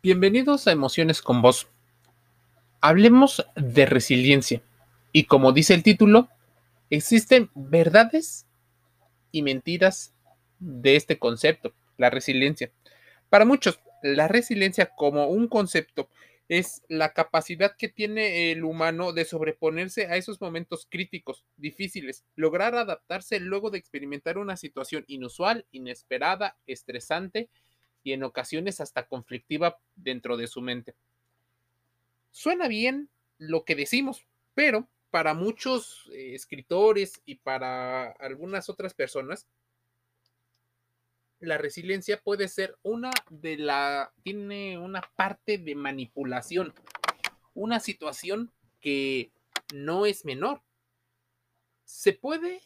Bienvenidos a Emociones con Vos. Hablemos de resiliencia. Y como dice el título, existen verdades y mentiras de este concepto, la resiliencia. Para muchos, la resiliencia como un concepto es la capacidad que tiene el humano de sobreponerse a esos momentos críticos, difíciles, lograr adaptarse luego de experimentar una situación inusual, inesperada, estresante y en ocasiones hasta conflictiva dentro de su mente. Suena bien lo que decimos, pero para muchos eh, escritores y para algunas otras personas, la resiliencia puede ser una de la, tiene una parte de manipulación, una situación que no es menor. Se puede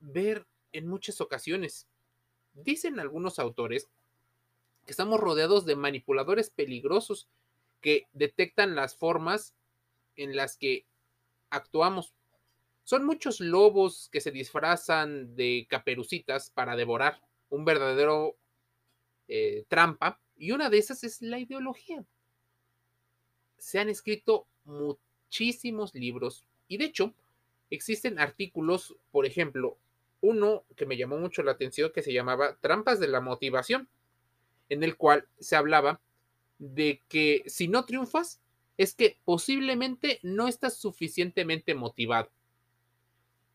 ver en muchas ocasiones. Dicen algunos autores estamos rodeados de manipuladores peligrosos que detectan las formas en las que actuamos. Son muchos lobos que se disfrazan de caperucitas para devorar un verdadero eh, trampa y una de esas es la ideología. Se han escrito muchísimos libros y de hecho existen artículos, por ejemplo, uno que me llamó mucho la atención que se llamaba Trampas de la Motivación, en el cual se hablaba de que si no triunfas, es que posiblemente no estás suficientemente motivado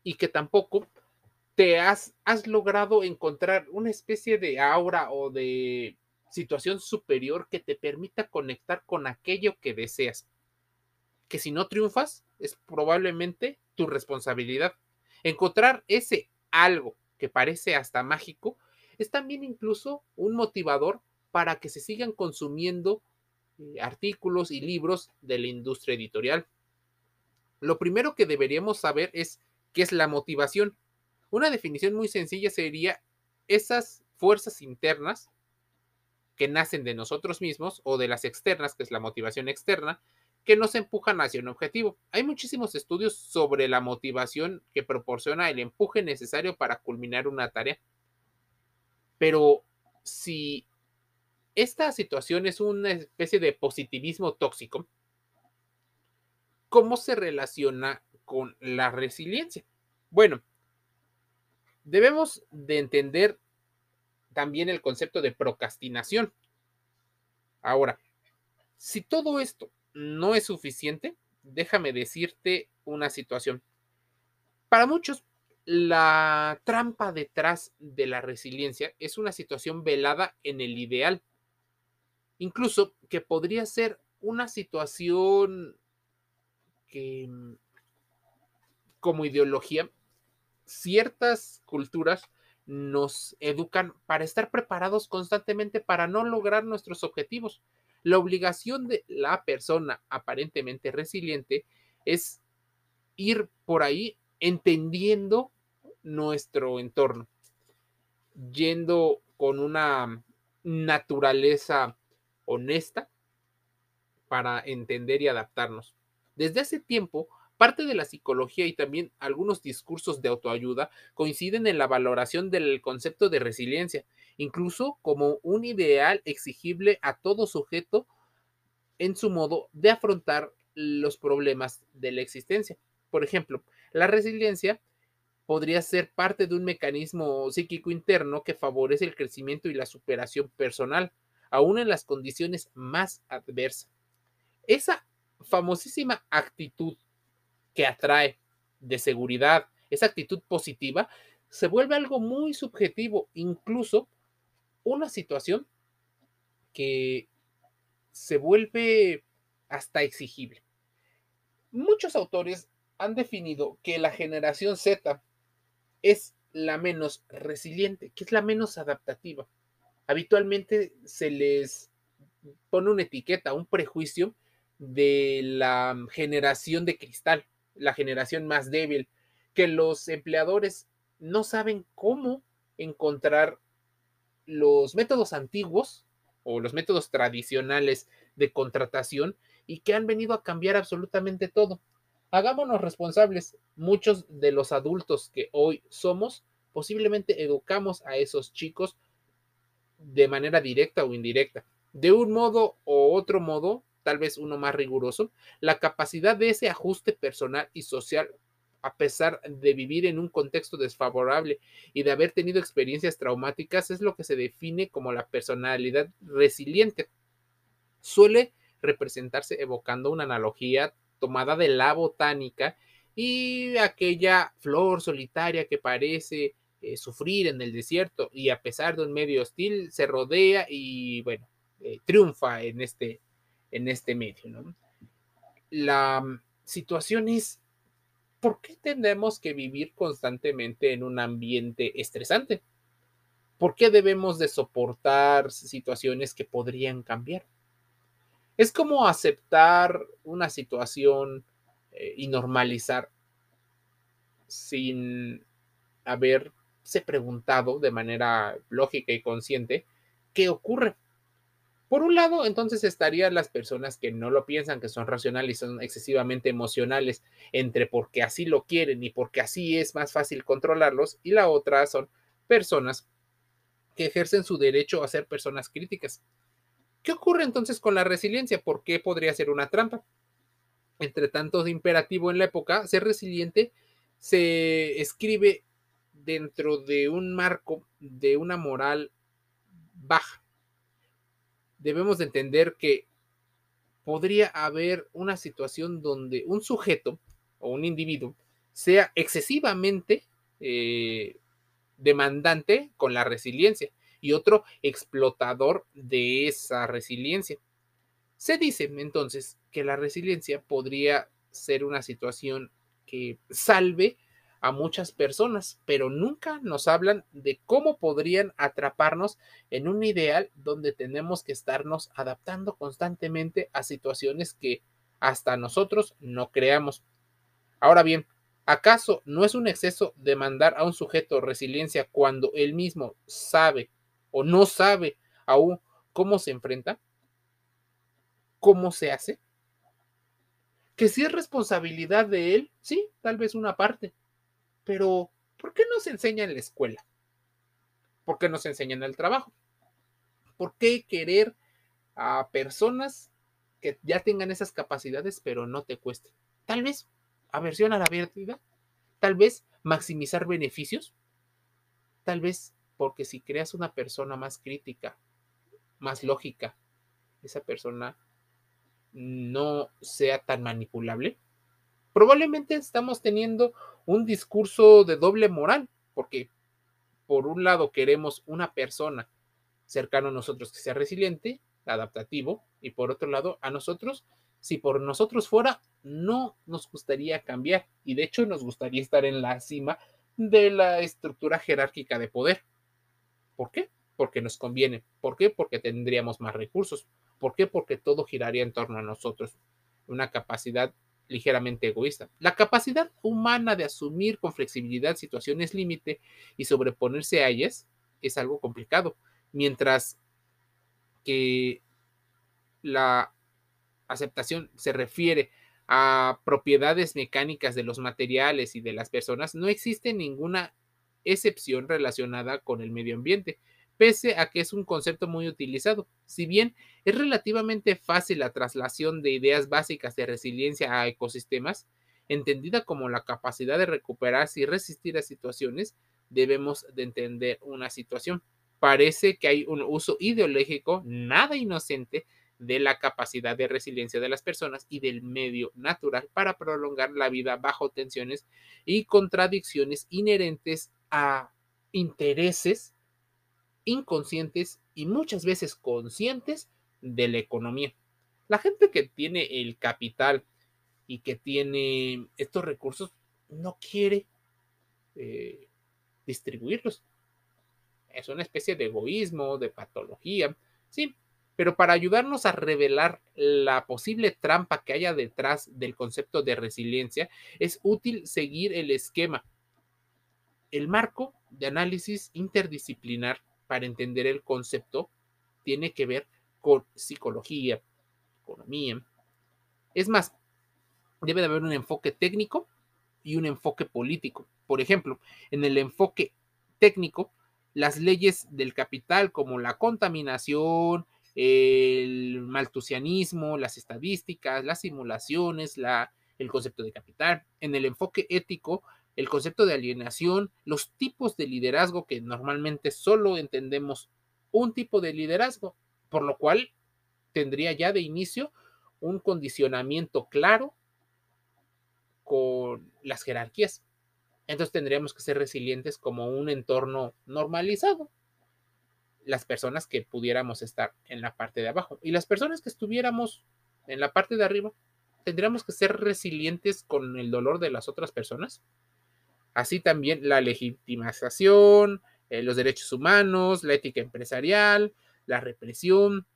y que tampoco te has, has logrado encontrar una especie de aura o de situación superior que te permita conectar con aquello que deseas. Que si no triunfas, es probablemente tu responsabilidad. Encontrar ese algo que parece hasta mágico es también incluso un motivador para que se sigan consumiendo eh, artículos y libros de la industria editorial. Lo primero que deberíamos saber es qué es la motivación. Una definición muy sencilla sería esas fuerzas internas que nacen de nosotros mismos o de las externas, que es la motivación externa, que nos empujan hacia un objetivo. Hay muchísimos estudios sobre la motivación que proporciona el empuje necesario para culminar una tarea. Pero si esta situación es una especie de positivismo tóxico, ¿cómo se relaciona con la resiliencia? Bueno, debemos de entender también el concepto de procrastinación. Ahora, si todo esto no es suficiente, déjame decirte una situación. Para muchos, la trampa detrás de la resiliencia es una situación velada en el ideal. Incluso que podría ser una situación que mm, como ideología ciertas culturas nos educan para estar preparados constantemente para no lograr nuestros objetivos. La obligación de la persona aparentemente resiliente es ir por ahí entendiendo nuestro entorno, yendo con una naturaleza honesta para entender y adaptarnos. Desde hace tiempo, Parte de la psicología y también algunos discursos de autoayuda coinciden en la valoración del concepto de resiliencia, incluso como un ideal exigible a todo sujeto en su modo de afrontar los problemas de la existencia. Por ejemplo, la resiliencia podría ser parte de un mecanismo psíquico interno que favorece el crecimiento y la superación personal, aún en las condiciones más adversas. Esa famosísima actitud que atrae de seguridad, esa actitud positiva, se vuelve algo muy subjetivo, incluso una situación que se vuelve hasta exigible. Muchos autores han definido que la generación Z es la menos resiliente, que es la menos adaptativa. Habitualmente se les pone una etiqueta, un prejuicio de la generación de cristal la generación más débil, que los empleadores no saben cómo encontrar los métodos antiguos o los métodos tradicionales de contratación y que han venido a cambiar absolutamente todo. Hagámonos responsables. Muchos de los adultos que hoy somos, posiblemente educamos a esos chicos de manera directa o indirecta. De un modo o otro modo, tal vez uno más riguroso, la capacidad de ese ajuste personal y social a pesar de vivir en un contexto desfavorable y de haber tenido experiencias traumáticas, es lo que se define como la personalidad resiliente. Suele representarse evocando una analogía tomada de la botánica y aquella flor solitaria que parece eh, sufrir en el desierto y a pesar de un medio hostil se rodea y bueno, eh, triunfa en este, en este medio. La mm, situación es ¿por qué tenemos que vivir constantemente en un ambiente estresante? ¿Por qué debemos de soportar situaciones que podrían cambiar? Es como aceptar una situación eh, y normalizar sin haberse preguntado de manera lógica y consciente qué ocurre. Por un lado, entonces estarían las personas que no lo piensan, que son racionales y son excesivamente emocionales, entre porque así lo quieren y porque así es más fácil controlarlos, y la otra son personas que ejercen su derecho a ser personas críticas. ¿Qué ocurre entonces con la resiliencia? ¿Por qué podría ser una trampa? Entre tanto de imperativo en la época, ser resiliente se escribe dentro de un marco de una moral baja debemos de entender que podría haber una situación donde un sujeto o un individuo sea excesivamente eh, demandante con la resiliencia y otro explotador de esa resiliencia. Se dice entonces que la resiliencia podría ser una situación que salve a muchas personas, pero nunca nos hablan de cómo podrían atraparnos en un ideal donde tenemos que estarnos adaptando constantemente a situaciones que hasta nosotros no creamos. Ahora bien, ¿acaso no es un exceso demandar a un sujeto resiliencia cuando él mismo sabe o no sabe aún cómo se enfrenta? ¿Cómo se hace? Que si es responsabilidad de él, sí, tal vez una parte, pero, ¿por qué no se enseña en la escuela? ¿Por qué no se enseña en el trabajo? ¿Por qué querer a personas que ya tengan esas capacidades, pero no te cuesten? Tal vez aversión a la vida, tal vez maximizar beneficios, tal vez porque si creas una persona más crítica, más lógica, esa persona no sea tan manipulable. Probablemente estamos teniendo un discurso de doble moral, porque por un lado queremos una persona cercana a nosotros que sea resiliente, adaptativo, y por otro lado a nosotros, si por nosotros fuera, no nos gustaría cambiar, y de hecho nos gustaría estar en la cima de la estructura jerárquica de poder. ¿Por qué? Porque nos conviene. ¿Por qué? Porque tendríamos más recursos. ¿Por qué? Porque todo giraría en torno a nosotros. Una capacidad ligeramente egoísta. La capacidad humana de asumir con flexibilidad situaciones límite y sobreponerse a ellas es algo complicado, mientras que la aceptación se refiere a propiedades mecánicas de los materiales y de las personas, no existe ninguna excepción relacionada con el medio ambiente pese a que es un concepto muy utilizado. Si bien es relativamente fácil la traslación de ideas básicas de resiliencia a ecosistemas, entendida como la capacidad de recuperarse y resistir a situaciones, debemos de entender una situación. Parece que hay un uso ideológico nada inocente de la capacidad de resiliencia de las personas y del medio natural para prolongar la vida bajo tensiones y contradicciones inherentes a intereses inconscientes y muchas veces conscientes de la economía. La gente que tiene el capital y que tiene estos recursos no quiere eh, distribuirlos. Es una especie de egoísmo, de patología, sí, pero para ayudarnos a revelar la posible trampa que haya detrás del concepto de resiliencia, es útil seguir el esquema, el marco de análisis interdisciplinar para entender el concepto tiene que ver con psicología, economía. Es más, debe de haber un enfoque técnico y un enfoque político. Por ejemplo, en el enfoque técnico, las leyes del capital como la contaminación, el maltusianismo, las estadísticas, las simulaciones, la, el concepto de capital. En el enfoque ético, el concepto de alienación, los tipos de liderazgo que normalmente solo entendemos un tipo de liderazgo, por lo cual tendría ya de inicio un condicionamiento claro con las jerarquías. Entonces tendríamos que ser resilientes como un entorno normalizado. Las personas que pudiéramos estar en la parte de abajo y las personas que estuviéramos en la parte de arriba, tendríamos que ser resilientes con el dolor de las otras personas. Así también la legitimización, eh, los derechos humanos, la ética empresarial, la represión.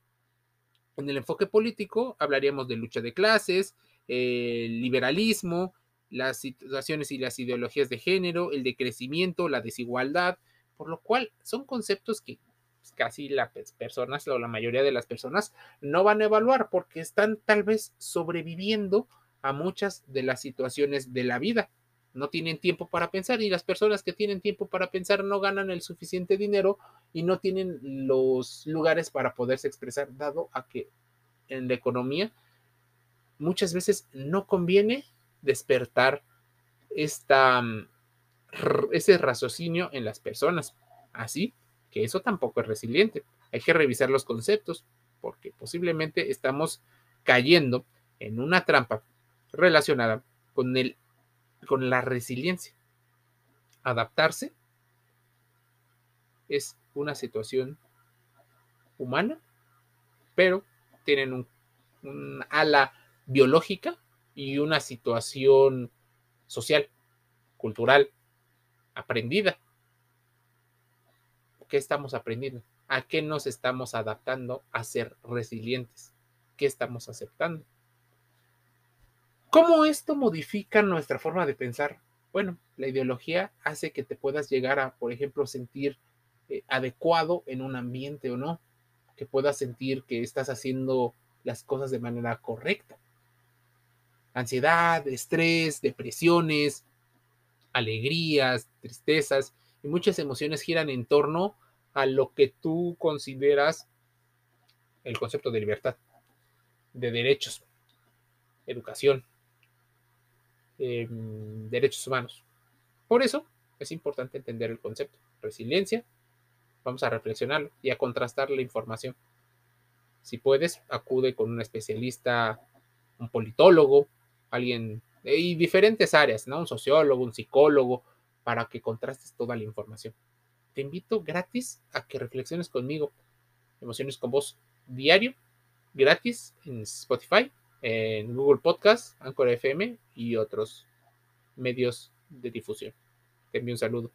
En el enfoque político hablaríamos de lucha de clases, el liberalismo, las situaciones y las ideologías de género, el decrecimiento, la desigualdad, por lo cual son conceptos que pues, casi las personas o la mayoría de las personas no van a evaluar porque están tal vez sobreviviendo a muchas de las situaciones de la vida. No tienen tiempo para pensar y las personas que tienen tiempo para pensar no ganan el suficiente dinero y no tienen los lugares para poderse expresar, dado a que en la economía muchas veces no conviene despertar esta, mm, ese raciocinio en las personas. Así que eso tampoco es resiliente. Hay que revisar los conceptos porque posiblemente estamos cayendo en una trampa relacionada con, el, con la resiliencia. Adaptarse es una situación humana, pero tienen un, un ala biológica y una situación social, cultural, aprendida. ¿Qué estamos aprendiendo? ¿A qué nos estamos adaptando a ser resilientes? ¿Qué estamos aceptando? ¿Cómo esto modifica nuestra forma de pensar? Bueno, la ideología hace que te puedas llegar a, por ejemplo, sentir eh, adecuado en un ambiente o no, que puedas sentir que estás haciendo las cosas de manera correcta. Ansiedad, estrés, depresiones, alegrías, tristezas y muchas emociones giran en torno a lo que tú consideras el concepto de libertad, de derechos, educación, em, derechos humanos. Por eso es importante entender el concepto. Resiliencia, vamos a reflexionarlo y a contrastar la información. Si puedes, acude con un especialista, un politólogo, alguien y diferentes áreas, ¿no? Un sociólogo, un psicólogo, para que contrastes toda la información. Te invito gratis a que reflexiones conmigo. Emociones con voz diario, gratis en Spotify, en Google Podcast, Anchor FM y otros medios de difusión. Te envío un saludo.